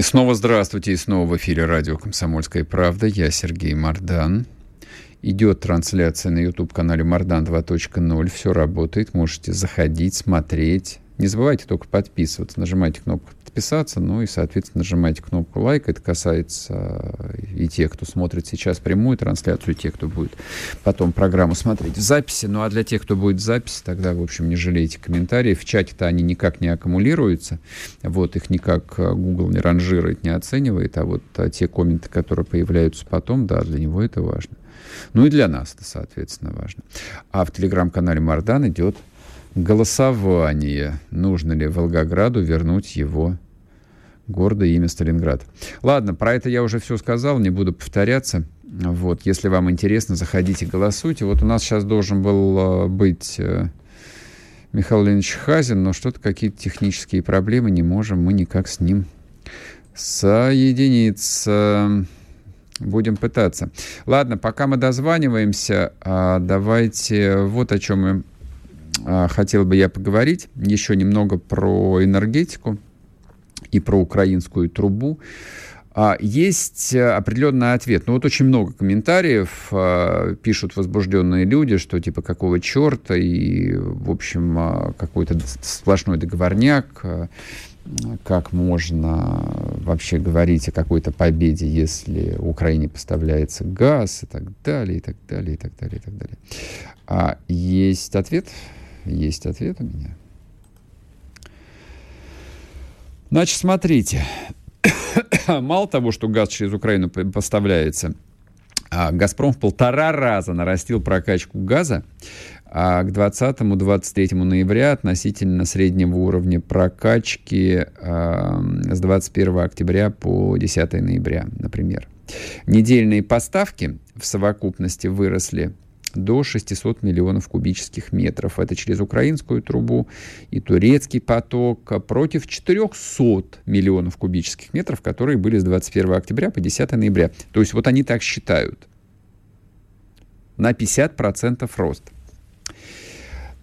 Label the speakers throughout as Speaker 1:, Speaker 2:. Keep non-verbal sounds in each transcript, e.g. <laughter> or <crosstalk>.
Speaker 1: И снова здравствуйте, и снова в эфире радио «Комсомольская правда». Я Сергей Мардан. Идет трансляция на YouTube-канале Мардан 2.0. Все работает. Можете заходить, смотреть. Не забывайте только подписываться. Нажимайте кнопку подписаться, ну и, соответственно, нажимайте кнопку лайк. Это касается и тех, кто смотрит сейчас прямую трансляцию, и тех, кто будет потом программу смотреть в записи. Ну а для тех, кто будет в записи, тогда, в общем, не жалейте комментариев. В чате-то они никак не аккумулируются. Вот, их никак Google не ранжирует, не оценивает. А вот а те комменты, которые появляются потом, да, для него это важно. Ну и для нас это, соответственно, важно. А в телеграм-канале Мардан идет голосование. Нужно ли Волгограду вернуть его гордое имя Сталинград. Ладно, про это я уже все сказал, не буду повторяться. Вот, если вам интересно, заходите, голосуйте. Вот у нас сейчас должен был э, быть э, Михаил Леонидович Хазин, но что-то какие-то технические проблемы, не можем мы никак с ним соединиться. Будем пытаться. Ладно, пока мы дозваниваемся, а, давайте вот о чем а, хотел бы я поговорить еще немного про энергетику и про украинскую трубу. А, есть определенный ответ. Ну вот очень много комментариев а, пишут возбужденные люди, что типа какого черта и, в общем, какой-то сплошной договорняк. Как можно вообще говорить о какой-то победе, если Украине поставляется газ и так далее, и так далее, и так далее, и так далее. А есть ответ есть ответ у меня. Значит, смотрите. <coughs> Мало того, что газ через Украину поставляется, а «Газпром» в полтора раза нарастил прокачку газа а к 20-23 ноября относительно среднего уровня прокачки э, с 21 октября по 10 ноября, например. Недельные поставки в совокупности выросли до 600 миллионов кубических метров. Это через украинскую трубу и турецкий поток против 400 миллионов кубических метров, которые были с 21 октября по 10 ноября. То есть вот они так считают. На 50% рост.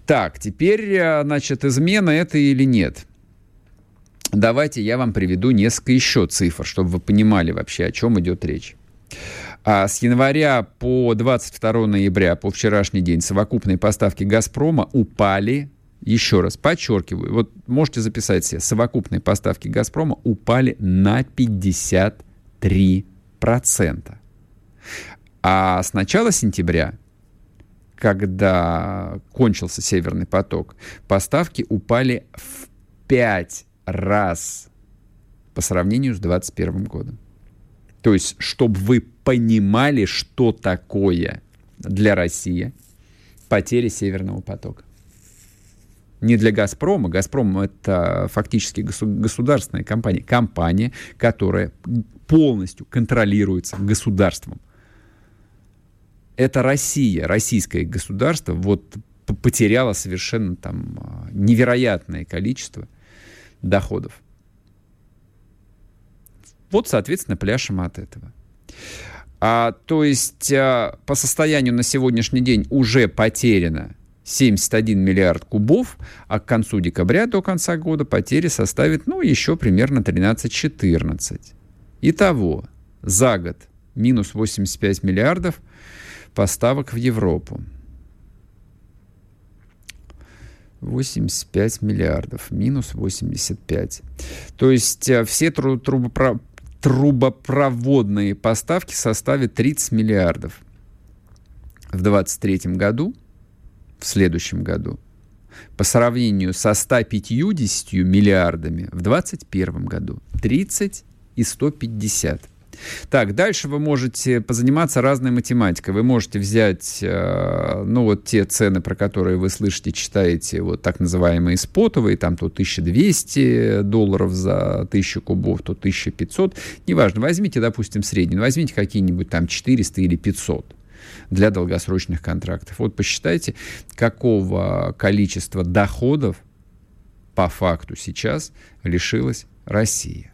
Speaker 1: Так, теперь, э, значит, измена это или нет? Давайте я вам приведу несколько еще цифр, чтобы вы понимали вообще, о чем идет речь. А с января по 22 ноября, по вчерашний день, совокупные поставки «Газпрома» упали еще раз подчеркиваю, вот можете записать себе, совокупные поставки «Газпрома» упали на 53%. А с начала сентября, когда кончился «Северный поток», поставки упали в 5 раз по сравнению с 2021 годом. То есть, чтобы вы понимали, что такое для России потери Северного потока. Не для «Газпрома». «Газпром» — это фактически государственная компания. Компания, которая полностью контролируется государством. Это Россия, российское государство, вот потеряло совершенно там невероятное количество доходов. Вот, соответственно, пляшем от этого. А, то есть а, по состоянию на сегодняшний день уже потеряно 71 миллиард кубов, а к концу декабря до конца года потери составят, ну, еще примерно 13-14. Итого, за год минус 85 миллиардов поставок в Европу. 85 миллиардов, минус 85. То есть а, все трубопро трубопроводные поставки составят 30 миллиардов. В 2023 году, в следующем году, по сравнению со 150 миллиардами в 2021 году, 30 и 150. Так, дальше вы можете позаниматься разной математикой. Вы можете взять, э, ну, вот те цены, про которые вы слышите, читаете, вот так называемые спотовые, там то 1200 долларов за 1000 кубов, то 1500. Неважно, возьмите, допустим, средний, возьмите какие-нибудь там 400 или 500 для долгосрочных контрактов. Вот посчитайте, какого количества доходов по факту сейчас лишилась Россия.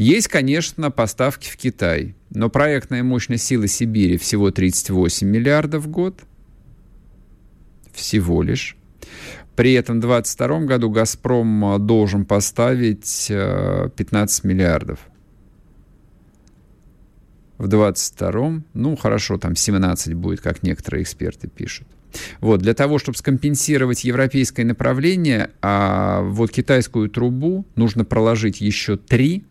Speaker 1: Есть, конечно, поставки в Китай, но проектная мощность силы Сибири всего 38 миллиардов в год. Всего лишь. При этом в 2022 году «Газпром» должен поставить 15 э, миллиардов. В 2022, ну хорошо, там 17 будет, как некоторые эксперты пишут. Вот, для того, чтобы скомпенсировать европейское направление, а вот китайскую трубу нужно проложить еще три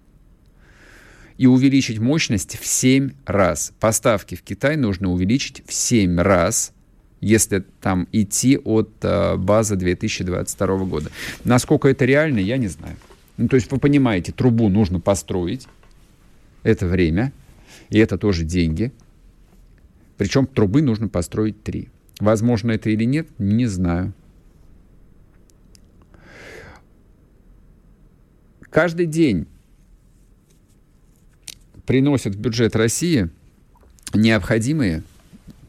Speaker 1: и увеличить мощность в 7 раз. Поставки в Китай нужно увеличить в 7 раз, если там идти от э, базы 2022 года. Насколько это реально, я не знаю. Ну, то есть вы понимаете, трубу нужно построить, это время, и это тоже деньги. Причем трубы нужно построить три. Возможно это или нет, не знаю. Каждый день приносят в бюджет России необходимые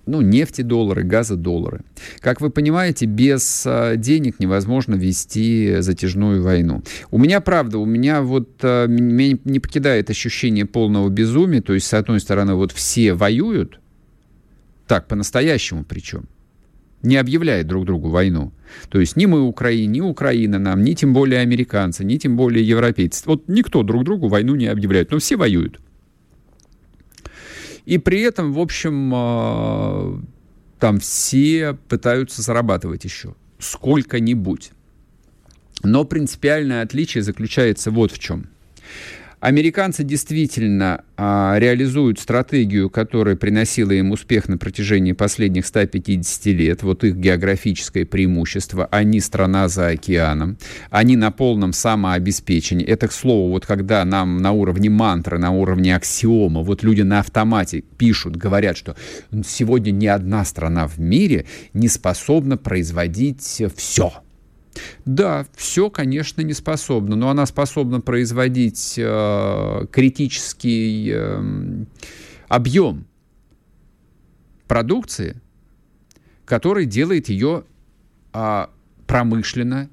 Speaker 1: ну, нефти доллары, газа доллары. Как вы понимаете, без а, денег невозможно вести затяжную войну. У меня, правда, у меня вот а, меня не покидает ощущение полного безумия, то есть, с одной стороны, вот все воюют, так, по-настоящему причем, не объявляет друг другу войну. То есть ни мы Украине, ни Украина нам, ни тем более американцы, ни тем более европейцы. Вот никто друг другу войну не объявляет, но все воюют. И при этом, в общем, а, там все пытаются зарабатывать еще сколько-нибудь. Но принципиальное отличие заключается вот в чем. Американцы действительно а, реализуют стратегию, которая приносила им успех на протяжении последних 150 лет. Вот их географическое преимущество. Они страна за океаном. Они на полном самообеспечении. Это, к слову, вот когда нам на уровне мантры, на уровне аксиома, вот люди на автомате пишут, говорят, что сегодня ни одна страна в мире не способна производить все да, все, конечно, не способна, но она способна производить э, критический э, объем продукции, который делает ее э, промышленно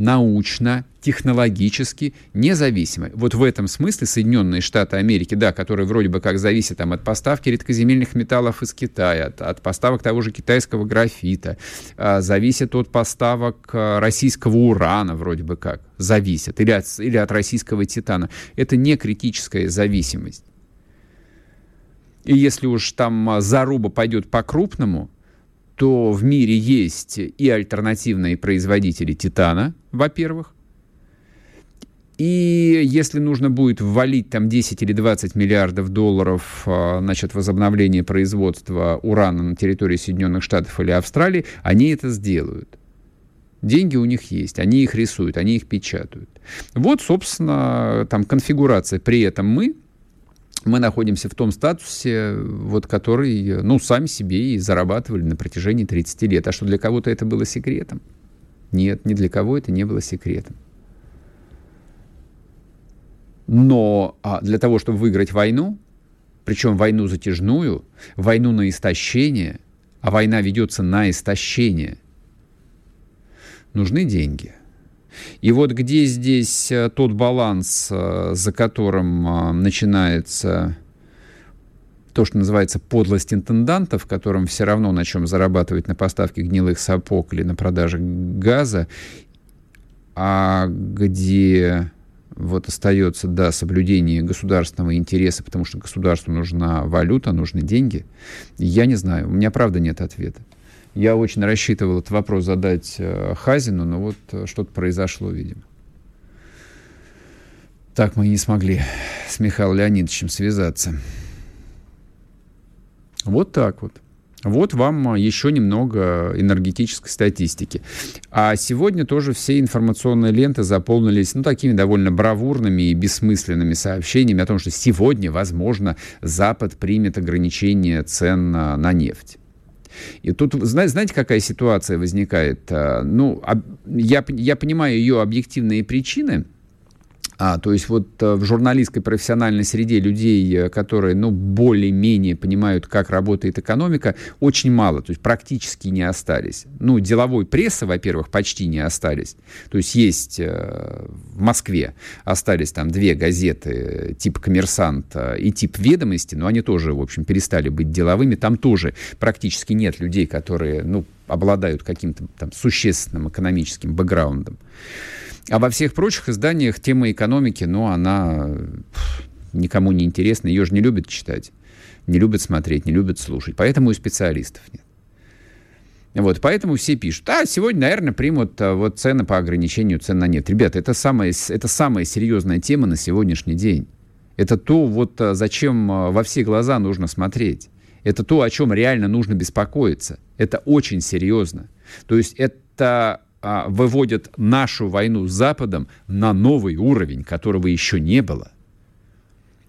Speaker 1: научно, технологически независимой. Вот в этом смысле Соединенные Штаты Америки, да, которые вроде бы как зависят там, от поставки редкоземельных металлов из Китая, от, от поставок того же китайского графита, а, зависят от поставок а, российского урана вроде бы как, зависят, или от, или от российского титана. Это не критическая зависимость. И если уж там а, заруба пойдет по-крупному, то в мире есть и альтернативные производители титана, во-первых, и если нужно будет ввалить там 10 или 20 миллиардов долларов а, значит, возобновление производства урана на территории Соединенных Штатов или Австралии, они это сделают. Деньги у них есть, они их рисуют, они их печатают. Вот, собственно, там конфигурация. При этом мы, мы находимся в том статусе, вот, который, ну, сами себе и зарабатывали на протяжении 30 лет. А что для кого-то это было секретом? Нет, ни для кого это не было секретом. Но а, для того, чтобы выиграть войну, причем войну затяжную, войну на истощение, а война ведется на истощение, нужны деньги. И вот где здесь э, тот баланс, э, за которым э, начинается то, что называется подлость интендантов, которым все равно на чем зарабатывать на поставке гнилых сапог или на продаже газа, а где вот остается, да, соблюдение государственного интереса, потому что государству нужна валюта, нужны деньги, я не знаю, у меня правда нет ответа. Я очень рассчитывал этот вопрос задать э, Хазину, но вот э, что-то произошло, видимо. Так мы и не смогли с Михаилом Леонидовичем связаться. Вот так вот. Вот вам еще немного энергетической статистики. А сегодня тоже все информационные ленты заполнились ну, такими довольно бравурными и бессмысленными сообщениями о том, что сегодня, возможно, Запад примет ограничение цен на нефть. И тут, знаете, какая ситуация возникает? А, ну, я, я понимаю ее объективные причины – а, то есть вот э, в журналистской профессиональной среде людей, э, которые, ну, более-менее понимают, как работает экономика, очень мало, то есть практически не остались. Ну, деловой прессы, во-первых, почти не остались. То есть есть э, в Москве остались там две газеты, тип «Коммерсант» и тип «Ведомости», но они тоже, в общем, перестали быть деловыми. Там тоже практически нет людей, которые, ну, обладают каким-то там существенным экономическим бэкграундом. А во всех прочих изданиях тема экономики, ну, она никому не интересна, ее же не любят читать, не любят смотреть, не любят слушать. Поэтому и специалистов нет. Вот, поэтому все пишут, а сегодня, наверное, примут а, вот цены по ограничению цен на нет. Ребята, это самая, это самая серьезная тема на сегодняшний день. Это то, вот а, зачем а, во все глаза нужно смотреть. Это то, о чем реально нужно беспокоиться. Это очень серьезно. То есть это а, выводят нашу войну с Западом на новый уровень, которого еще не было.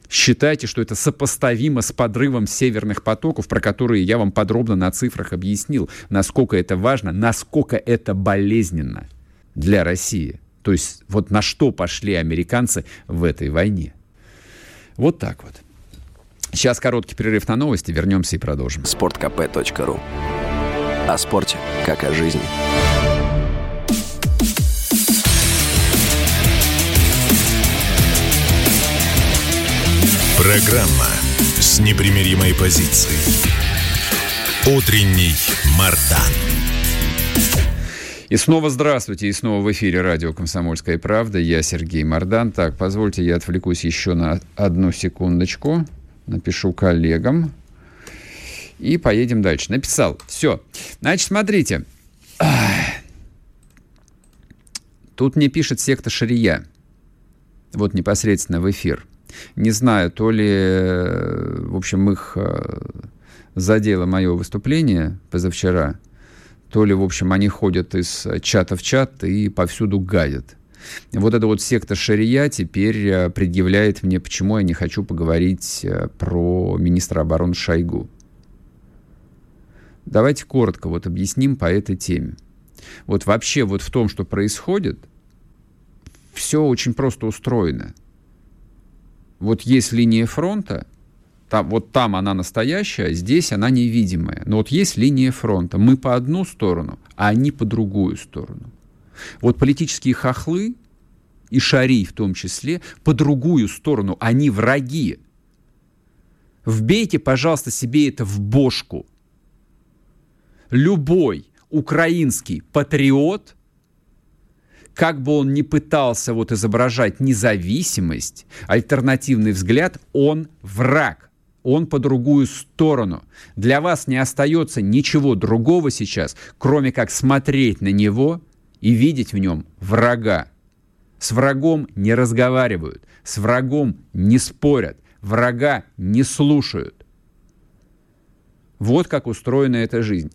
Speaker 1: Считайте, что это сопоставимо с подрывом северных потоков, про которые я вам подробно на цифрах объяснил, насколько это важно, насколько это болезненно для России. То есть вот на что пошли американцы в этой войне. Вот так вот. Сейчас короткий перерыв на новости, вернемся и продолжим.
Speaker 2: Спорткп.ру О спорте, как о жизни. Программа с непримиримой позицией. Утренний Мардан.
Speaker 1: И снова здравствуйте, и снова в эфире радио «Комсомольская правда». Я Сергей Мардан. Так, позвольте, я отвлекусь еще на одну секундочку. Напишу коллегам. И поедем дальше. Написал. Все. Значит, смотрите. Тут мне пишет секта Шария. Вот непосредственно в эфир. Не знаю, то ли, э, в общем, их э, задело мое выступление позавчера, то ли, в общем, они ходят из чата в чат и повсюду гадят. Вот эта вот секта Шария теперь э, предъявляет мне, почему я не хочу поговорить про министра обороны Шойгу. Давайте коротко вот объясним по этой теме. Вот вообще вот в том, что происходит, все очень просто устроено вот есть линия фронта, там, вот там она настоящая, а здесь она невидимая. Но вот есть линия фронта. Мы по одну сторону, а они по другую сторону. Вот политические хохлы, и шари в том числе, по другую сторону. Они враги. Вбейте, пожалуйста, себе это в бошку. Любой украинский патриот – как бы он ни пытался вот изображать независимость, альтернативный взгляд, он враг. Он по другую сторону. Для вас не остается ничего другого сейчас, кроме как смотреть на него и видеть в нем врага. С врагом не разговаривают, с врагом не спорят, врага не слушают. Вот как устроена эта жизнь.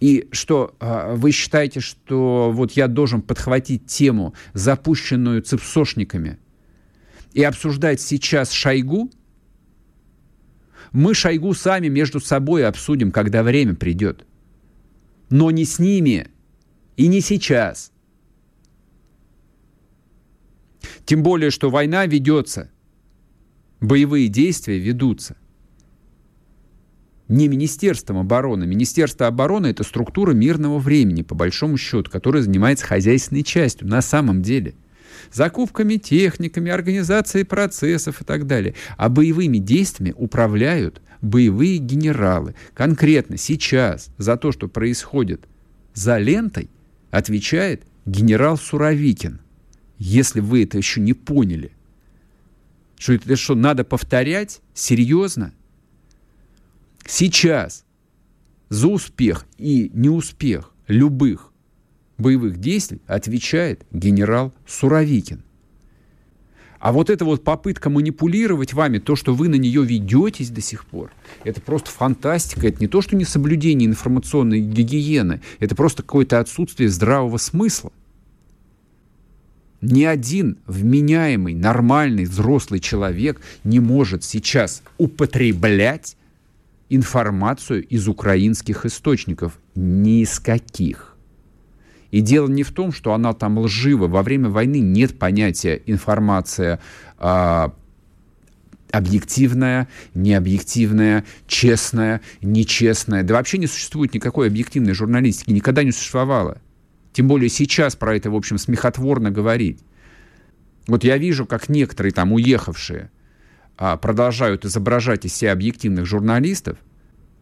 Speaker 1: И что а, вы считаете, что вот я должен подхватить тему, запущенную цепсошниками, и обсуждать сейчас Шойгу? Мы Шойгу сами между собой обсудим, когда время придет. Но не с ними и не сейчас. Тем более, что война ведется, боевые действия ведутся не Министерством обороны. Министерство обороны – это структура мирного времени, по большому счету, которая занимается хозяйственной частью на самом деле. Закупками, техниками, организацией процессов и так далее. А боевыми действиями управляют боевые генералы. Конкретно сейчас за то, что происходит за лентой, отвечает генерал Суровикин. Если вы это еще не поняли, что это что, надо повторять? Серьезно? Сейчас за успех и неуспех любых боевых действий отвечает генерал Суровикин. А вот эта вот попытка манипулировать вами, то, что вы на нее ведетесь до сих пор, это просто фантастика. Это не то, что не соблюдение информационной гигиены, это просто какое-то отсутствие здравого смысла. Ни один вменяемый, нормальный, взрослый человек не может сейчас употреблять информацию из украинских источников. Ни из каких. И дело не в том, что она там лжива. Во время войны нет понятия информация а, объективная, необъективная, честная, нечестная. Да вообще не существует никакой объективной журналистики, никогда не существовало. Тем более сейчас про это, в общем, смехотворно говорить. Вот я вижу, как некоторые там уехавшие а, продолжают изображать из себя объективных журналистов,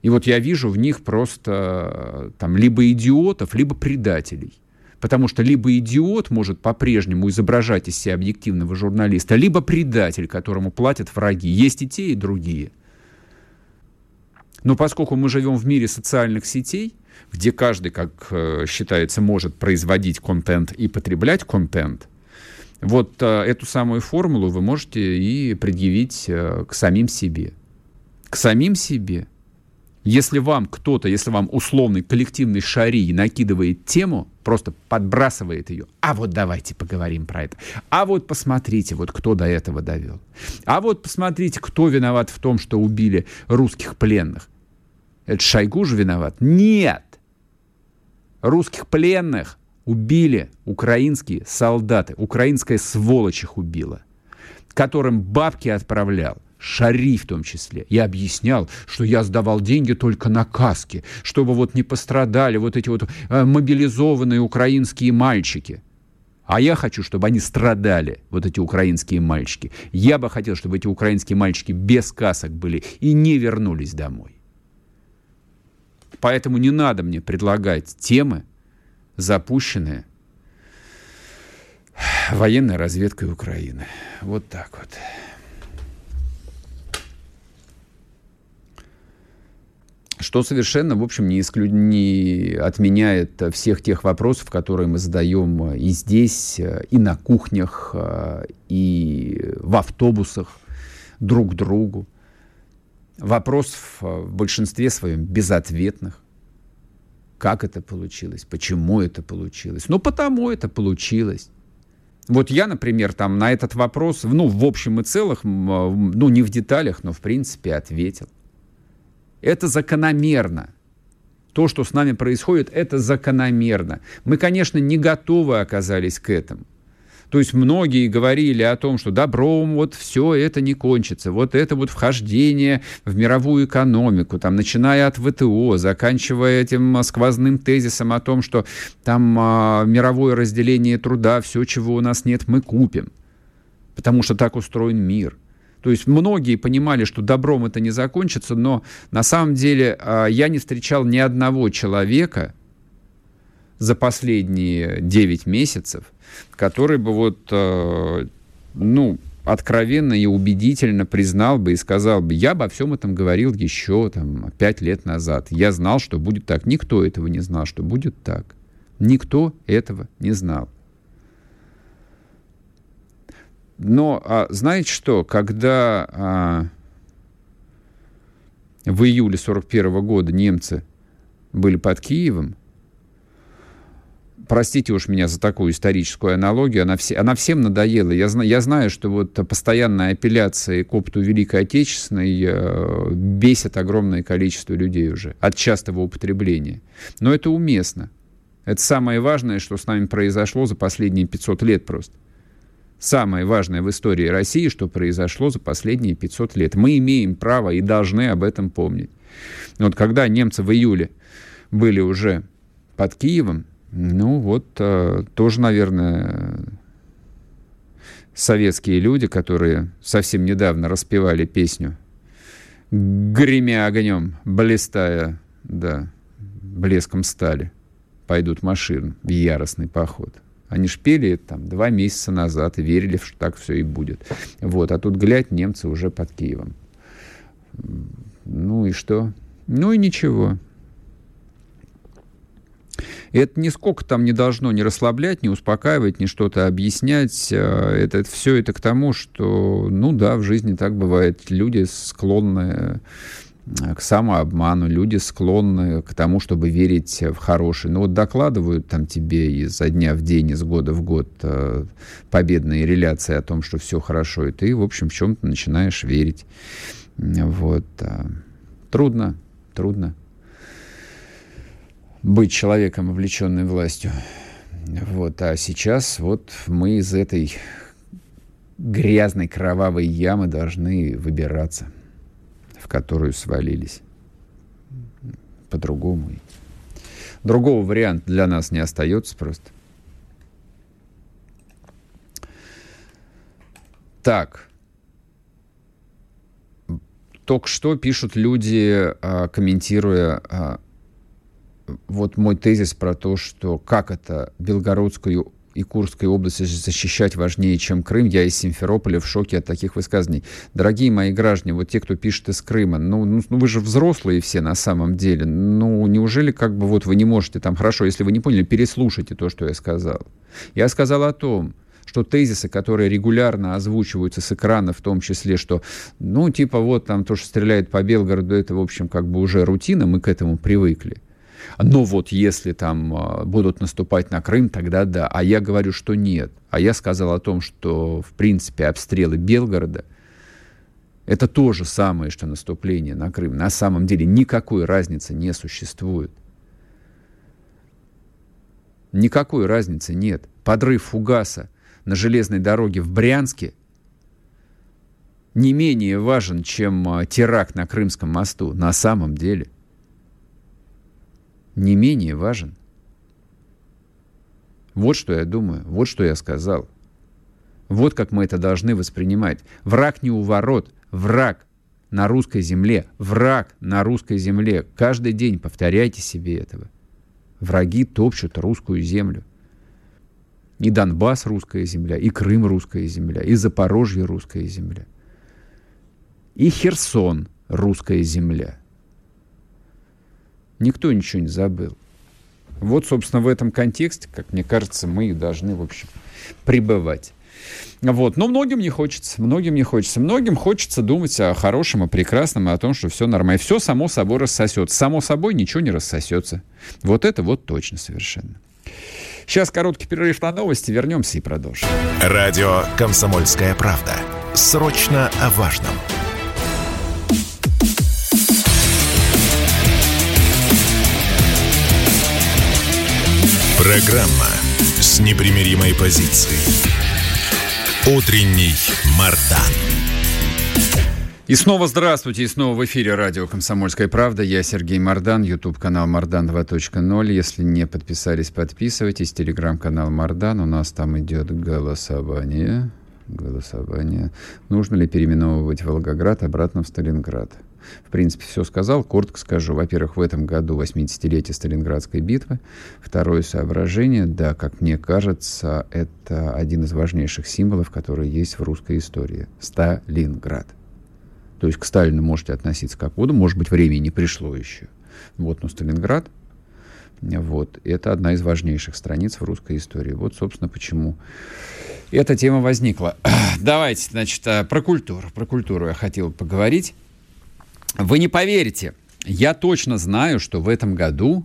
Speaker 1: и вот я вижу в них просто там либо идиотов, либо предателей. Потому что либо идиот может по-прежнему изображать из себя объективного журналиста, либо предатель, которому платят враги. Есть и те, и другие. Но поскольку мы живем в мире социальных сетей, где каждый, как э, считается, может производить контент и потреблять контент, вот э, эту самую формулу вы можете и предъявить э, к самим себе. К самим себе. Если вам кто-то, если вам условный коллективный шари накидывает тему, просто подбрасывает ее, а вот давайте поговорим про это. А вот посмотрите, вот кто до этого довел. А вот посмотрите, кто виноват в том, что убили русских пленных. Это Шойгу же виноват? Нет! Русских пленных убили украинские солдаты. Украинская сволочь их убила. Которым бабки отправлял. Шари в том числе. Я объяснял, что я сдавал деньги только на каски, чтобы вот не пострадали вот эти вот э, мобилизованные украинские мальчики. А я хочу, чтобы они страдали, вот эти украинские мальчики. Я бы хотел, чтобы эти украинские мальчики без касок были и не вернулись домой. Поэтому не надо мне предлагать темы, запущенные военной разведкой Украины. Вот так вот. Что совершенно, в общем, не, исклю... не отменяет всех тех вопросов, которые мы задаем и здесь, и на кухнях, и в автобусах друг другу. Вопросов в большинстве своем безответных. Как это получилось? Почему это получилось? Ну, потому это получилось. Вот я, например, там на этот вопрос, ну, в общем и целых, ну, не в деталях, но в принципе ответил. Это закономерно. То, что с нами происходит, это закономерно. Мы, конечно, не готовы оказались к этому. То есть многие говорили о том, что добром вот все это не кончится. Вот это вот вхождение в мировую экономику, там, начиная от ВТО, заканчивая этим сквозным тезисом о том, что там а, мировое разделение труда, все, чего у нас нет, мы купим. Потому что так устроен мир. То есть многие понимали, что добром это не закончится, но на самом деле а, я не встречал ни одного человека за последние 9 месяцев, который бы вот, а, ну, откровенно и убедительно признал бы и сказал бы, я обо всем этом говорил еще там, пять лет назад. Я знал, что будет так. Никто этого не знал, что будет так. Никто этого не знал. Но а, знаете что, когда а, в июле 41 года немцы были под Киевом, простите уж меня за такую историческую аналогию, она, все, она всем надоела. Я, я знаю, что вот постоянная апелляция к опыту Великой Отечественной э, бесит огромное количество людей уже от частого употребления. Но это уместно. Это самое важное, что с нами произошло за последние 500 лет просто самое важное в истории России, что произошло за последние 500 лет. Мы имеем право и должны об этом помнить. Вот когда немцы в июле были уже под Киевом, ну вот э, тоже, наверное, советские люди, которые совсем недавно распевали песню «Гремя огнем, блистая, да, блеском стали, пойдут машин в яростный поход». Они ж пели там два месяца назад и верили, что так все и будет. Вот. А тут, глядь, немцы уже под Киевом. Ну и что? Ну и ничего. это нисколько там не должно не расслаблять, не успокаивать, не что-то объяснять. Это, это все это к тому, что, ну да, в жизни так бывает. Люди склонны к самообману, люди склонны к тому, чтобы верить в хорошее. Ну вот докладывают там тебе изо дня в день, из года в год э, победные реляции о том, что все хорошо, и ты, в общем, в чем-то начинаешь верить. Вот. Э, трудно, трудно быть человеком, увлеченным властью. Вот. А сейчас вот мы из этой грязной кровавой ямы должны выбираться – в которую свалились. По-другому. Другого варианта для нас не остается просто. Так. Только что пишут люди, а, комментируя а, вот мой тезис про то, что как это Белгородскую и Курской области защищать важнее, чем Крым. Я из Симферополя в шоке от таких высказаний. Дорогие мои граждане, вот те, кто пишет из Крыма, ну, ну, ну вы же взрослые все на самом деле. Ну, неужели как бы вот вы не можете там, хорошо, если вы не поняли, переслушайте то, что я сказал. Я сказал о том, что тезисы, которые регулярно озвучиваются с экрана, в том числе, что, ну, типа, вот там то, что стреляет по Белгороду, это, в общем, как бы уже рутина, мы к этому привыкли. Но вот если там а, будут наступать на Крым, тогда да. А я говорю, что нет. А я сказал о том, что, в принципе, обстрелы Белгорода это то же самое, что наступление на Крым. На самом деле никакой разницы не существует. Никакой разницы нет. Подрыв фугаса на железной дороге в Брянске не менее важен, чем а, теракт на Крымском мосту. На самом деле – не менее важен. Вот что я думаю, вот что я сказал. Вот как мы это должны воспринимать. Враг не у ворот, враг на русской земле, враг на русской земле. Каждый день повторяйте себе этого. Враги топчут русскую землю. И Донбасс русская земля, и Крым русская земля, и Запорожье русская земля, и Херсон русская земля. Никто ничего не забыл. Вот, собственно, в этом контексте, как мне кажется, мы должны, в общем, пребывать. Вот. Но многим не хочется, многим не хочется. Многим хочется думать о хорошем, о прекрасном, о том, что все нормально. Все само собой рассосется. Само собой ничего не рассосется. Вот это вот точно совершенно. Сейчас короткий перерыв на новости. Вернемся и продолжим.
Speaker 2: Радио «Комсомольская правда». Срочно о важном. Программа с непримиримой позицией. Утренний Мардан.
Speaker 1: И снова здравствуйте, и снова в эфире радио «Комсомольская правда». Я Сергей Мардан, YouTube-канал «Мардан 2.0». Если не подписались, подписывайтесь. Телеграм-канал «Мардан». У нас там идет голосование. Голосование. Нужно ли переименовывать Волгоград обратно в Сталинград? В принципе, все сказал. Коротко скажу. Во-первых, в этом году 80-летие Сталинградской битвы. Второе соображение. Да, как мне кажется, это один из важнейших символов, которые есть в русской истории. Сталинград. То есть к Сталину можете относиться как угодно. Может быть, время не пришло еще. Вот, но Сталинград вот. Это одна из важнейших страниц в русской истории. Вот, собственно, почему эта тема возникла. <clears throat> Давайте, значит, э, про культуру. Про культуру я хотел поговорить. Вы не поверите, я точно знаю, что в этом году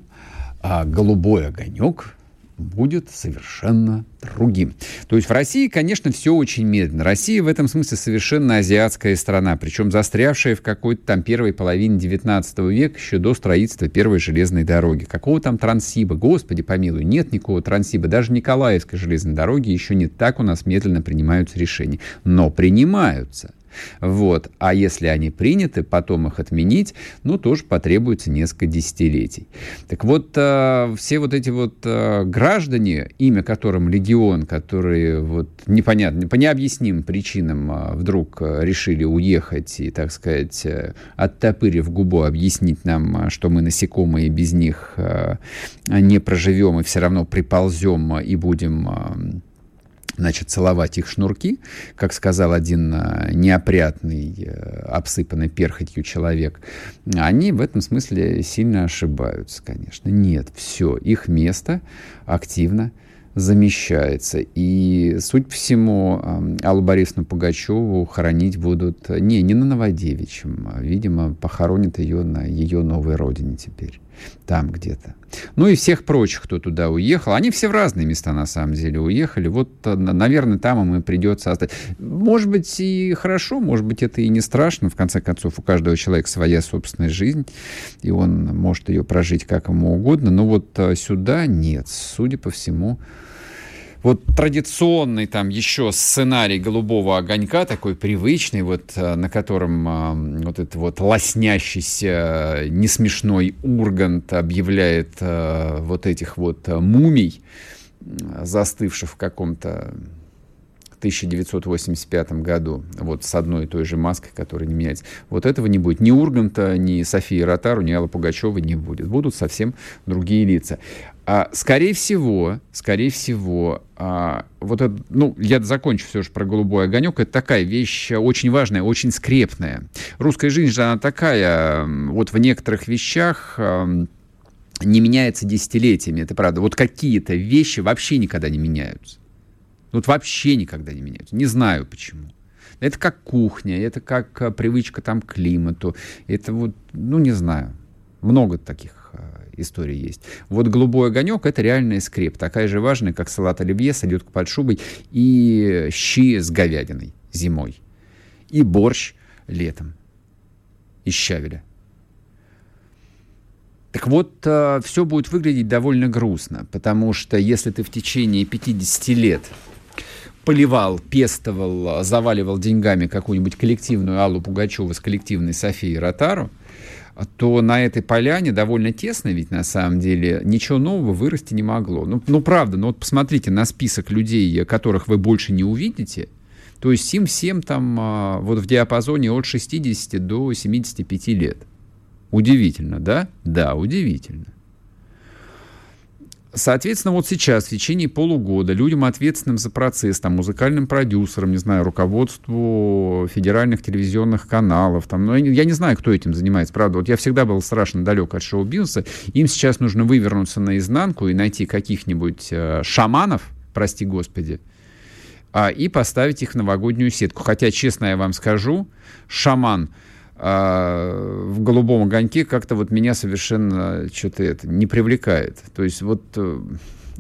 Speaker 1: а, голубой огонек будет совершенно другим. То есть в России, конечно, все очень медленно. Россия в этом смысле совершенно азиатская страна, причем застрявшая в какой-то там первой половине 19 века, еще до строительства первой железной дороги. Какого там Транссиба? Господи помилуй, нет никакого Транссиба. Даже Николаевской железной дороги еще не так у нас медленно принимаются решения. Но принимаются. Вот. А если они приняты, потом их отменить, ну, тоже потребуется несколько десятилетий. Так вот, э, все вот эти вот э, граждане, имя которым легион, которые вот непонятно, по необъяснимым причинам э, вдруг решили уехать и, так сказать, оттопырив губу, объяснить нам, что мы насекомые, без них не проживем и все равно приползем и будем значит, целовать их шнурки, как сказал один а, неопрятный, э, обсыпанный перхотью человек, они в этом смысле сильно ошибаются, конечно. Нет, все, их место активно замещается. И, суть по всему, Аллу Борисовну Пугачеву хоронить будут не, не на Новодевичьем, а, видимо, похоронят ее на ее новой родине теперь, там где-то. Ну и всех прочих, кто туда уехал. Они все в разные места, на самом деле, уехали. Вот, э, наверное, там им и придется остаться. Может быть, и хорошо, может быть, это и не страшно. В конце концов, у каждого человека своя собственная жизнь, и он может ее прожить как ему угодно. Но вот э, сюда нет. Судя по всему, вот традиционный там еще сценарий голубого огонька, такой привычный, вот э, на котором э, вот этот вот лоснящийся несмешной Ургант объявляет э, вот этих вот мумий, застывших в каком-то 1985 году, вот с одной и той же маской, которая не меняется. Вот этого не будет. Ни Урганта, ни Софии Ротару, ни Алла Пугачева не будет. Будут совсем другие лица. А, скорее всего, скорее всего, а, вот это, ну, я закончу все же про голубой огонек. Это такая вещь очень важная, очень скрепная. Русская жизнь же она такая, вот в некоторых вещах не меняется десятилетиями, это правда. Вот какие-то вещи вообще никогда не меняются. Вот вообще никогда не меняются. Не знаю почему. Это как кухня, это как а, привычка там к климату. Это вот, ну, не знаю. Много таких истории есть. Вот «Голубой огонек» — это реальная скреп, такая же важная, как салат оливье, селедка под шубой и щи с говядиной зимой. И борщ летом из щавеля. Так вот, э, все будет выглядеть довольно грустно, потому что если ты в течение 50 лет поливал, пестовал, заваливал деньгами какую-нибудь коллективную Аллу Пугачеву с коллективной Софией Ротару, то на этой поляне довольно тесно, ведь на самом деле ничего нового вырасти не могло. Ну, ну правда, ну вот посмотрите на список людей, которых вы больше не увидите. То есть им всем там а, вот в диапазоне от 60 до 75 лет. Удивительно, да? Да, удивительно. Соответственно, вот сейчас, в течение полугода, людям, ответственным за процесс, там, музыкальным продюсерам, не знаю, руководству федеральных телевизионных каналов, там, ну, я не знаю, кто этим занимается, правда. Вот я всегда был страшно далек от шоу-бизнеса. Им сейчас нужно вывернуться наизнанку и найти каких-нибудь э, шаманов, прости господи, а, и поставить их в новогоднюю сетку. Хотя, честно я вам скажу, шаман — а в голубом огоньке как-то вот меня совершенно что-то это не привлекает. То есть вот э,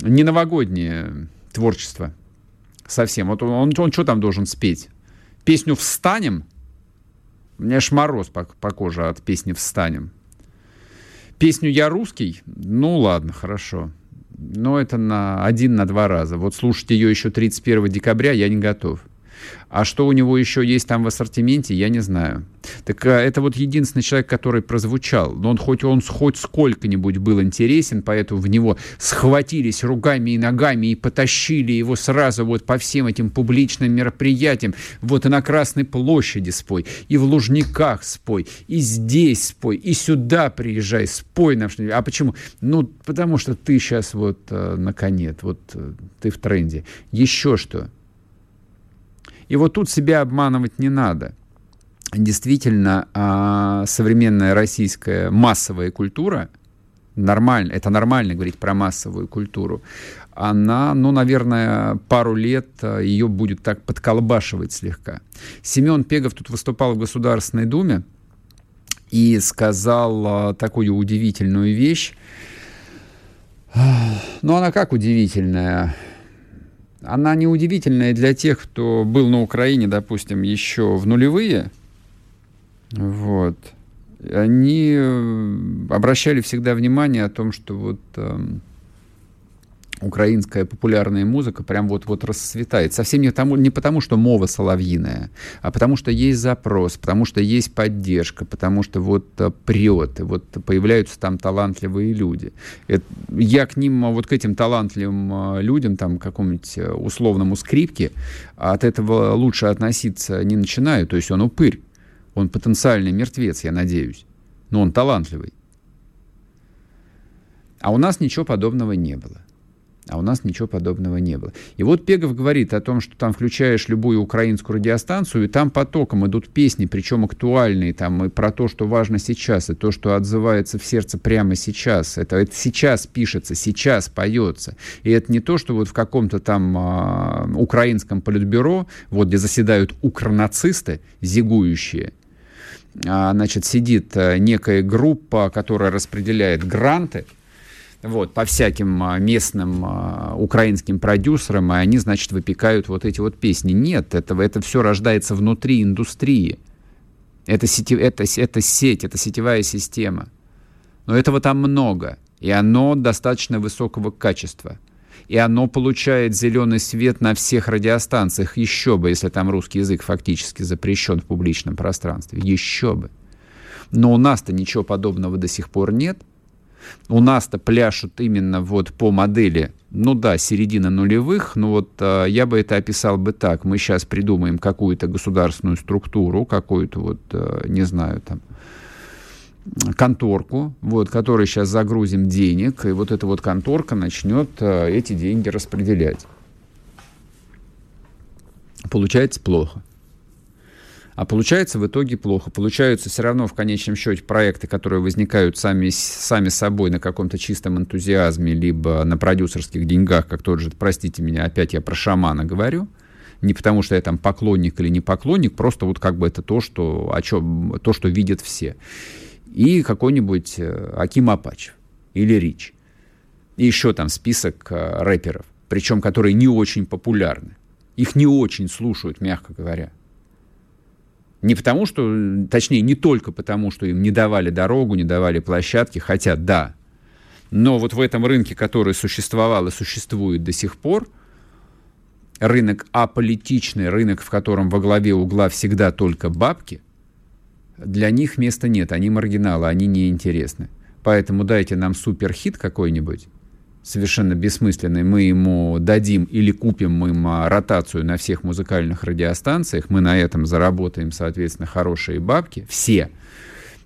Speaker 1: не новогоднее творчество совсем. Вот он, он, он что там должен спеть? Песню «Встанем»? У меня аж мороз по, по коже от песни «Встанем». Песню «Я русский»? Ну ладно, хорошо. Но это на один, на два раза. Вот слушать ее еще 31 декабря я не готов. А что у него еще есть там в ассортименте, я не знаю. Так а, это вот единственный человек, который прозвучал. Но он хоть он хоть сколько-нибудь был интересен, поэтому в него схватились руками и ногами и потащили его сразу вот по всем этим публичным мероприятиям. Вот и на Красной площади спой, и в Лужниках спой, и здесь спой, и сюда приезжай, спой нам что-нибудь. А почему? Ну, потому что ты сейчас вот э, наконец, вот э, ты в тренде. Еще что? И вот тут себя обманывать не надо. Действительно, а, современная российская массовая культура, нормально, это нормально говорить про массовую культуру, она, ну, наверное, пару лет а, ее будет так подколбашивать слегка. Семен Пегов тут выступал в Государственной Думе и сказал а, такую удивительную вещь. Ну, она как удивительная? Она неудивительная для тех, кто был на Украине, допустим, еще в нулевые. Вот. Они э, обращали всегда внимание о том, что вот э, украинская популярная музыка прям вот-вот расцветает. Совсем не, тому, не потому, что мова соловьиная, а потому что есть запрос, потому что есть поддержка, потому что вот э, прет, и вот появляются там талантливые люди. Это, я к ним, вот к этим талантливым э, людям, там, какому-нибудь э, условному скрипке, от этого лучше относиться не начинаю. То есть он упырь, он потенциальный мертвец, я надеюсь, но он талантливый. А у нас ничего подобного не было. А у нас ничего подобного не было. И вот Пегов говорит о том, что там включаешь любую украинскую радиостанцию, и там потоком идут песни, причем актуальные, там, и про то, что важно сейчас, и то, что отзывается в сердце прямо сейчас. Это, это сейчас пишется, сейчас поется. И это не то, что вот в каком-то там а, украинском политбюро, вот где заседают укронацисты, зигующие, а, значит, сидит а, некая группа, которая распределяет гранты, вот, по всяким а, местным а, украинским продюсерам, и они, значит, выпекают вот эти вот песни. Нет, этого, это все рождается внутри индустрии. Это, сети, это, это сеть, это сетевая система. Но этого там много, и оно достаточно высокого качества. И оно получает зеленый свет на всех радиостанциях. Еще бы, если там русский язык фактически запрещен в публичном пространстве. Еще бы. Но у нас-то ничего подобного до сих пор нет – у нас-то пляшут именно вот по модели, ну да, середина нулевых, но вот э, я бы это описал бы так. Мы сейчас придумаем какую-то государственную структуру, какую-то вот, э, не знаю, там, конторку, вот, которой сейчас загрузим денег, и вот эта вот конторка начнет э, эти деньги распределять. Получается плохо. А получается в итоге плохо. Получаются все равно в конечном счете проекты, которые возникают сами, сами собой на каком-то чистом энтузиазме, либо на продюсерских деньгах, как тот же, простите меня, опять я про шамана говорю, не потому что я там поклонник или не поклонник, просто вот как бы это то, что, о чем, то, что видят все. И какой-нибудь э, Аким Апачев или Рич. И еще там список э, рэперов, причем которые не очень популярны. Их не очень слушают, мягко говоря. Не потому, что, точнее, не только потому, что им не давали дорогу, не давали площадки, хотя да. Но вот в этом рынке, который существовал и существует до сих пор, рынок аполитичный, рынок, в котором во главе угла всегда только бабки, для них места нет, они маргиналы, они неинтересны. Поэтому дайте нам суперхит какой-нибудь, совершенно бессмысленный, мы ему дадим или купим мы ему ротацию на всех музыкальных радиостанциях, мы на этом заработаем, соответственно, хорошие бабки, все.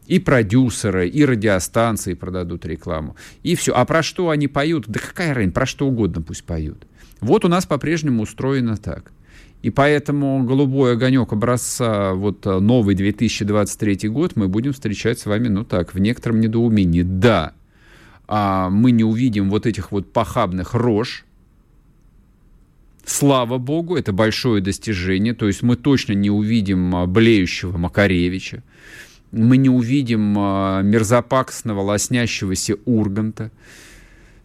Speaker 1: И продюсеры, и радиостанции продадут рекламу. И все. А про что они поют? Да какая разница, про что угодно пусть поют. Вот у нас по-прежнему устроено так. И поэтому голубой огонек образца вот новый 2023 год мы будем встречать с вами, ну так, в некотором недоумении. Да, а, мы не увидим вот этих вот похабных рож. Слава богу, это большое достижение. То есть мы точно не увидим а, блеющего Макаревича. Мы не увидим а, мерзопакостного, лоснящегося Урганта.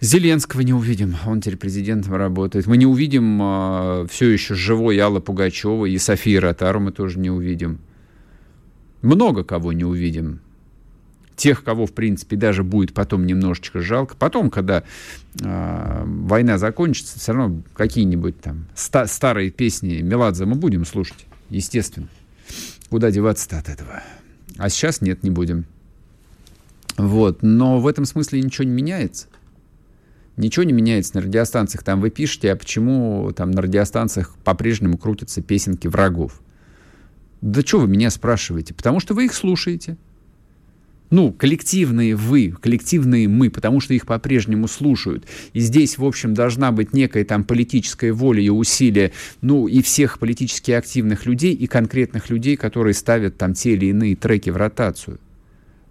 Speaker 1: Зеленского не увидим, он теперь президентом работает. Мы не увидим э, все еще живой Алла Пугачева и Софии Ротару мы тоже не увидим. Много кого не увидим тех, кого, в принципе, даже будет потом немножечко жалко. Потом, когда э, война закончится, все равно какие-нибудь там ста- старые песни Меладзе мы будем слушать, естественно. Куда деваться-то от этого? А сейчас нет, не будем. Вот. Но в этом смысле ничего не меняется. Ничего не меняется на радиостанциях. Там вы пишете, а почему там на радиостанциях по-прежнему крутятся песенки врагов? Да что вы меня спрашиваете? Потому что вы их слушаете ну, коллективные вы, коллективные мы, потому что их по-прежнему слушают. И здесь, в общем, должна быть некая там политическая воля и усилия, ну, и всех политически активных людей, и конкретных людей, которые ставят там те или иные треки в ротацию.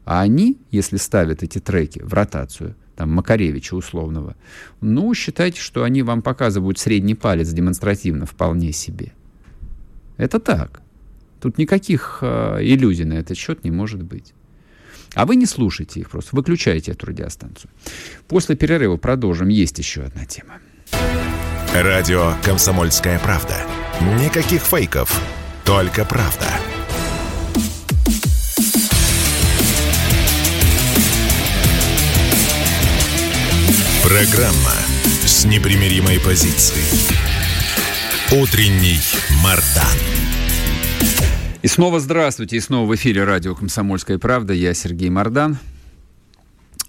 Speaker 1: А они, если ставят эти треки в ротацию, там, Макаревича условного, ну, считайте, что они вам показывают средний палец демонстративно вполне себе. Это так. Тут никаких э, иллюзий на этот счет не может быть. А вы не слушайте их просто, выключайте эту радиостанцию. После перерыва продолжим. Есть еще одна тема.
Speaker 2: Радио «Комсомольская правда». Никаких фейков, только правда. Программа с непримиримой позицией. Утренний Мардан.
Speaker 1: И снова здравствуйте, и снова в эфире радио «Комсомольская правда». Я Сергей Мордан.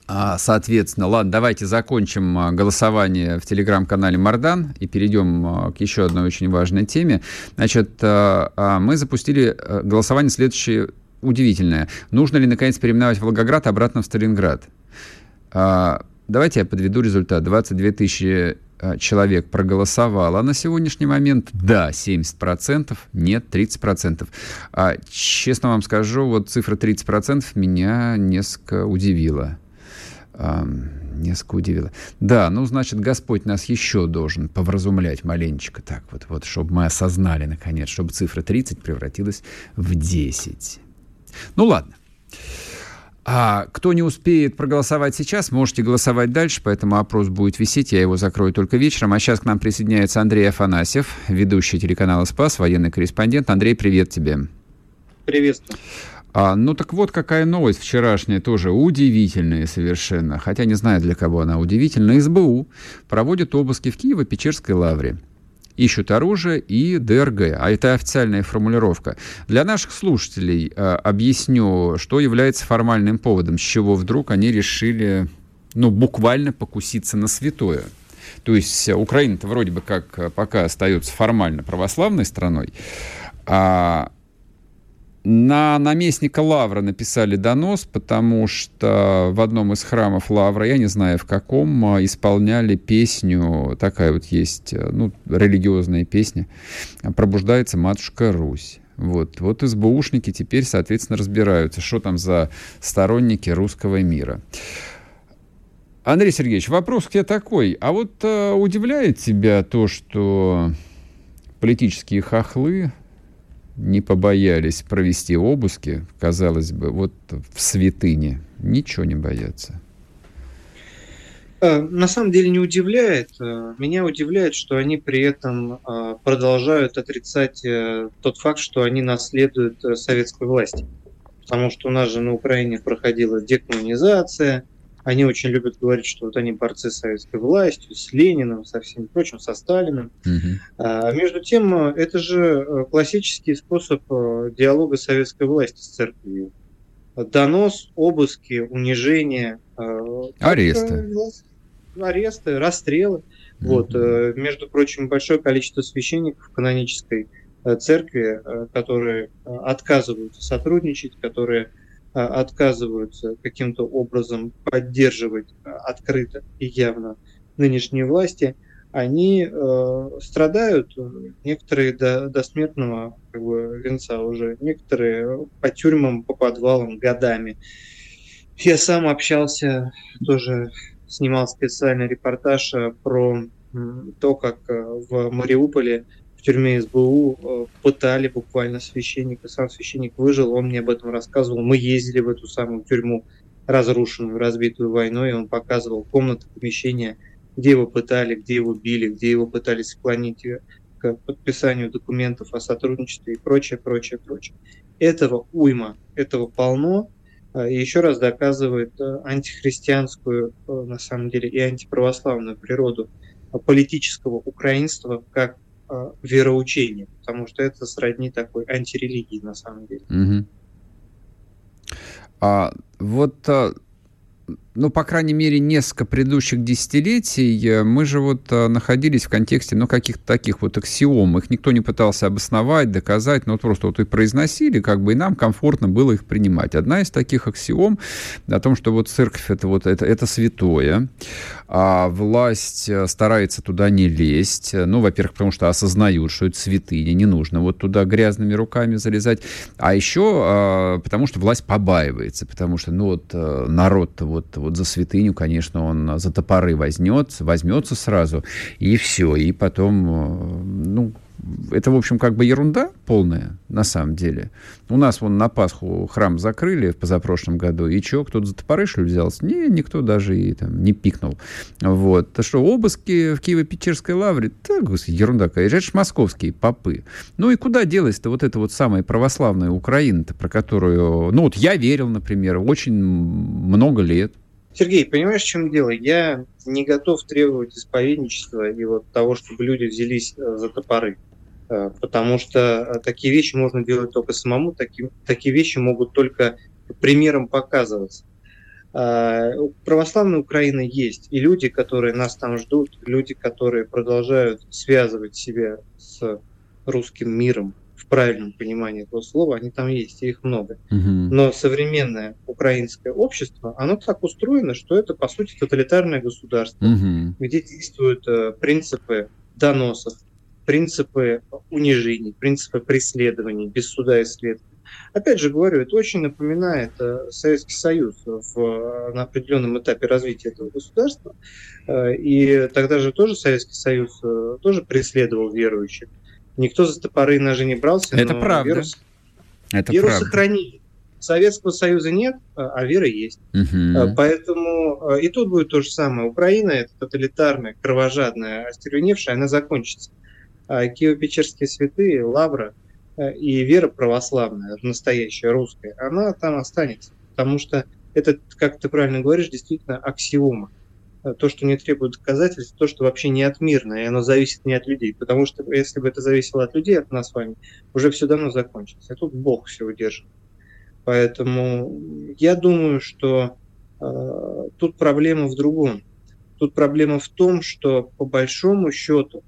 Speaker 1: А, соответственно, ладно, давайте закончим а, голосование в телеграм-канале Мардан и перейдем а, к еще одной очень важной теме. Значит, мы запустили голосование следующее удивительное. Нужно ли, наконец, переименовать Волгоград обратно в Сталинград? Давайте я подведу результат. 22 тысячи э, человек проголосовало на сегодняшний момент? Да, 70%, нет, 30%. А, честно вам скажу, вот цифра 30% меня несколько удивила. А, несколько удивила. Да, ну, значит, Господь нас еще должен повразумлять маленечко так вот, вот, чтобы мы осознали, наконец, чтобы цифра 30 превратилась в 10. Ну, ладно. А кто не успеет проголосовать сейчас, можете голосовать дальше, поэтому опрос будет висеть, я его закрою только вечером. А сейчас к нам присоединяется Андрей Афанасьев, ведущий телеканала «Спас», военный корреспондент. Андрей, привет тебе.
Speaker 3: Приветствую.
Speaker 1: А, ну так вот, какая новость вчерашняя, тоже удивительная совершенно. Хотя не знаю, для кого она удивительна. СБУ проводит обыски в Киево-Печерской лавре ищут оружие и ДРГ. А это официальная формулировка. Для наших слушателей э, объясню, что является формальным поводом, с чего вдруг они решили, ну, буквально покуситься на святое. То есть Украина-то вроде бы как пока остается формально православной страной, а на наместника Лавра написали донос, потому что в одном из храмов Лавра, я не знаю в каком, исполняли песню, такая вот есть, ну, религиозная песня, «Пробуждается матушка Русь». Вот, вот СБУшники теперь, соответственно, разбираются, что там за сторонники русского мира. Андрей Сергеевич, вопрос к тебе такой. А вот э, удивляет тебя то, что политические хохлы не побоялись провести обыски, казалось бы, вот в святыне. Ничего не боятся.
Speaker 3: Э, на самом деле не удивляет. Э, меня удивляет, что они при этом э, продолжают отрицать тот факт, что они наследуют советской власти. Потому что у нас же на Украине проходила декоммунизация, они очень любят говорить, что вот они борцы с советской властью, с Лениным, со всем прочим, со Сталиным. Угу. А, между тем, это же э, классический способ э, диалога советской власти с церковью. Донос, обыски, унижение.
Speaker 1: Э, аресты.
Speaker 3: Аресты, расстрелы. Угу. Вот, между прочим, большое количество священников канонической церкви, которые отказываются сотрудничать, которые отказываются каким-то образом поддерживать а, открыто и явно нынешние власти, они э, страдают, некоторые до, до смертного как бы, венца уже, некоторые по тюрьмам, по подвалам годами. Я сам общался, тоже снимал специальный репортаж э, про то, как э, в Мариуполе тюрьме СБУ э, пытали буквально священника. Сам священник выжил, он мне об этом рассказывал. Мы ездили в эту самую тюрьму, разрушенную, разбитую войной, и он показывал комнаты, помещения, где его пытали, где его били, где его пытались склонить к подписанию документов о сотрудничестве и прочее, прочее, прочее. Этого уйма, этого полно, э, и еще раз доказывает э, антихристианскую, на самом деле, и антиправославную природу политического украинства как э, вероучение, потому что это сродни такой антирелигии на самом деле. Угу.
Speaker 1: А, вот а, ну, по крайней мере, несколько предыдущих десятилетий э, мы же вот э, находились в контексте, ну, каких-то таких вот аксиом. Их никто не пытался обосновать, доказать, но вот просто вот и произносили, как бы и нам комфортно было их принимать. Одна из таких аксиом о том, что вот церковь это вот это, это святое, а власть э, старается туда не лезть. Ну, во-первых, потому что осознают, что это святыня, не нужно вот туда грязными руками залезать. А еще а, потому что власть побаивается, потому что, ну, вот народ-то вот вот за святыню, конечно, он за топоры возьмет, возьмется сразу, и все. И потом, э, ну, это, в общем, как бы ерунда полная, на самом деле. У нас вон на Пасху храм закрыли в позапрошлом году, и что, кто-то за топоры, что ли, взялся? Не, никто даже и там не пикнул. Вот. То что, обыски в Киево-Печерской лавре? Да, господи, ерунда какая. Это же московские попы. Ну и куда делась-то вот эта вот самая православная Украина-то, про которую, ну вот я верил, например, очень много лет.
Speaker 3: Сергей, понимаешь, в чем дело? Я не готов требовать исповедничества и вот того, чтобы люди взялись э, за топоры. Э, потому что э, такие вещи можно делать только самому, такие, такие вещи могут только примером показываться. Православная Украина есть, и люди, которые нас там ждут, люди, которые продолжают связывать себя с русским миром правильном понимании этого слова, они там есть, и их много. Угу. Но современное украинское общество, оно так устроено, что это, по сути, тоталитарное государство, угу. где действуют э, принципы доносов, принципы унижений, принципы преследований без суда и следствия. Опять же говорю, это очень напоминает э, Советский Союз в, на определенном этапе развития этого государства. Э, и тогда же тоже Советский Союз э, тоже преследовал верующих. Никто за топоры и ножи не брался.
Speaker 1: Это правда. Вирус,
Speaker 3: это веру правда. сохранили. Советского Союза нет, а вера есть. Угу. Поэтому и тут будет то же самое. Украина это тоталитарная, кровожадная, остервеневшая, она закончится. А Киево-Печерские святые, Лавра и вера православная, настоящая русская, она там останется. Потому что это, как ты правильно говоришь, действительно аксиома. То, что не требует доказательств, то, что вообще не отмирно, и оно зависит не от людей. Потому что если бы это зависело от людей, от нас с вами, уже все давно закончилось. А тут Бог все удержит. Поэтому я думаю, что э, тут проблема в другом. Тут проблема в том, что по большому счету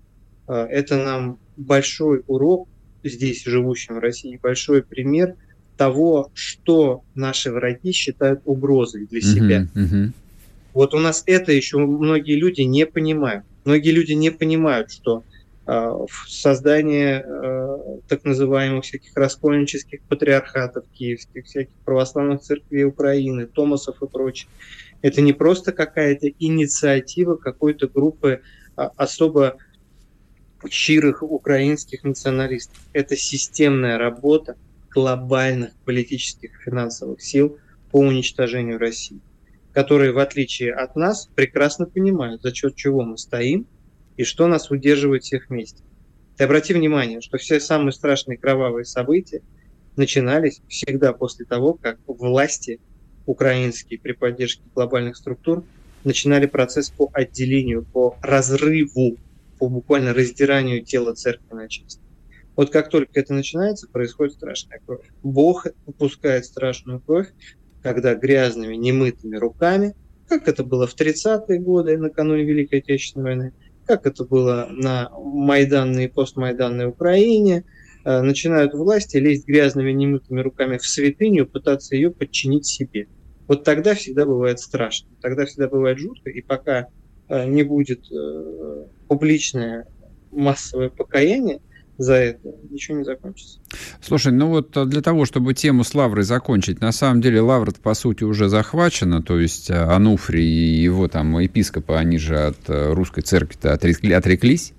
Speaker 3: э, это нам большой урок здесь, живущим в России, большой пример того, что наши враги считают угрозой для себя. Uh-huh, uh-huh. Вот у нас это еще многие люди не понимают. Многие люди не понимают, что э, создание э, так называемых всяких раскольнических патриархатов киевских, всяких православных церквей Украины, Томасов и прочее, это не просто какая-то инициатива какой-то группы а, особо щирых украинских националистов. Это системная работа глобальных политических и финансовых сил по уничтожению России которые, в отличие от нас, прекрасно понимают, за счет чего мы стоим и что нас удерживает всех вместе. Ты обрати внимание, что все самые страшные кровавые события начинались всегда после того, как власти украинские при поддержке глобальных структур начинали процесс по отделению, по разрыву, по буквально раздиранию тела церкви на части. Вот как только это начинается, происходит страшная кровь. Бог выпускает страшную кровь, когда грязными, немытыми руками, как это было в 30-е годы, накануне Великой Отечественной войны, как это было на майданной и постмайданной Украине, э, начинают власти лезть грязными, немытыми руками в святыню, пытаться ее подчинить себе. Вот тогда всегда бывает страшно, тогда всегда бывает жутко, и пока э, не будет э, публичное массовое покаяние, за это, ничего не закончится.
Speaker 1: Слушай, ну вот а, для того, чтобы тему с Лаврой закончить, на самом деле Лавра по сути уже захвачена, то есть а, Ануфрий и его там епископы, они же от э, русской церкви-то отрекли, отреклись.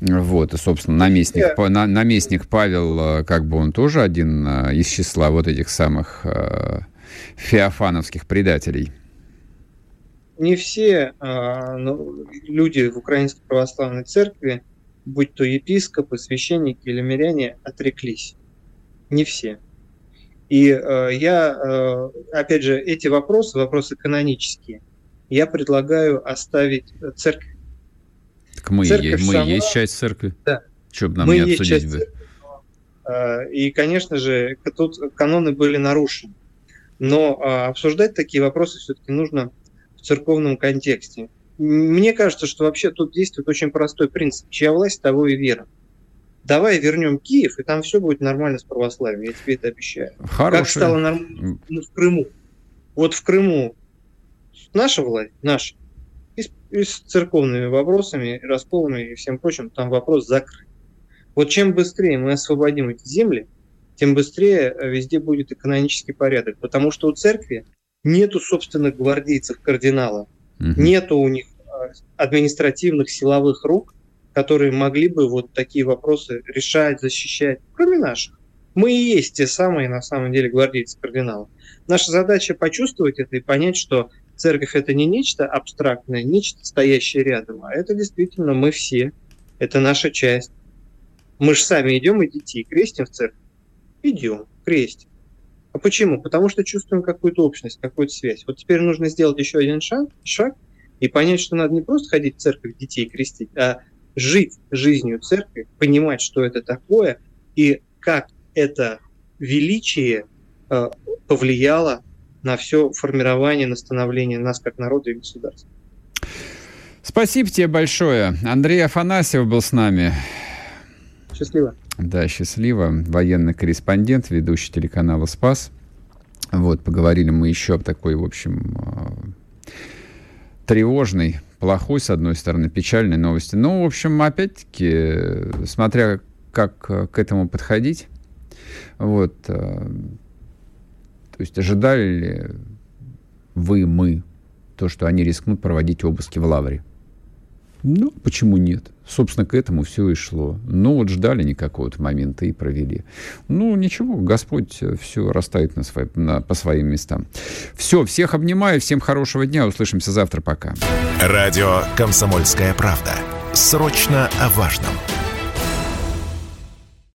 Speaker 1: Вот, и, собственно, наместник, yeah. на, наместник Павел, э, как бы он тоже один из числа вот этих самых э, феофановских предателей.
Speaker 3: Не все э, ну, люди в Украинской Православной Церкви будь то епископы, священники или миряне, отреклись. Не все. И э, я, э, опять же, эти вопросы, вопросы канонические, я предлагаю оставить церковь.
Speaker 1: Так мы, церковь мы сама, есть часть церкви. Да. Что бы нам мы не обсудить бы.
Speaker 3: Э, и, конечно же, тут каноны были нарушены. Но э, обсуждать такие вопросы все-таки нужно в церковном контексте. Мне кажется, что вообще тут действует очень простой принцип. Чья власть, того и вера. Давай вернем Киев, и там все будет нормально с православием, я тебе это обещаю. Хороший. Как стало нормально в Крыму. Вот в Крыму наша власть, наша, и с, и с церковными вопросами, расколами и всем прочим, там вопрос закрыт. Вот чем быстрее мы освободим эти земли, тем быстрее э, везде будет экономический порядок. Потому что у церкви нету собственных гвардейцев кардинала, Угу. Нету у них административных силовых рук, которые могли бы вот такие вопросы решать, защищать, кроме наших. Мы и есть те самые, на самом деле, гвардейцы кардиналов. Наша задача почувствовать это и понять, что церковь это не нечто абстрактное, нечто стоящее рядом, а это действительно мы все, это наша часть. Мы же сами идем и детей крестим в церковь. Идем, крестим. А почему? Потому что чувствуем какую-то общность, какую-то связь. Вот теперь нужно сделать еще один шаг, шаг и понять, что надо не просто ходить в церковь, детей крестить, а жить жизнью церкви, понимать, что это такое и как это величие э, повлияло на все формирование, на становление нас как народа и государства.
Speaker 1: Спасибо тебе большое. Андрей Афанасьев был с нами.
Speaker 3: Счастливо.
Speaker 1: Да, счастливо. Военный корреспондент, ведущий телеканала «Спас». Вот, поговорили мы еще об такой, в общем, э, тревожной, плохой, с одной стороны, печальной новости. Ну, в общем, опять-таки, смотря как к этому подходить, вот, э, то есть ожидали ли вы, мы, то, что они рискнут проводить обыски в Лавре? Ну, почему нет? Собственно, к этому все и шло. Ну, вот ждали никакого-то момента и провели. Ну, ничего, Господь все расставит на свои, на, по своим местам. Все, всех обнимаю, всем хорошего дня, услышимся завтра, пока.
Speaker 2: Радио «Комсомольская правда». Срочно о важном.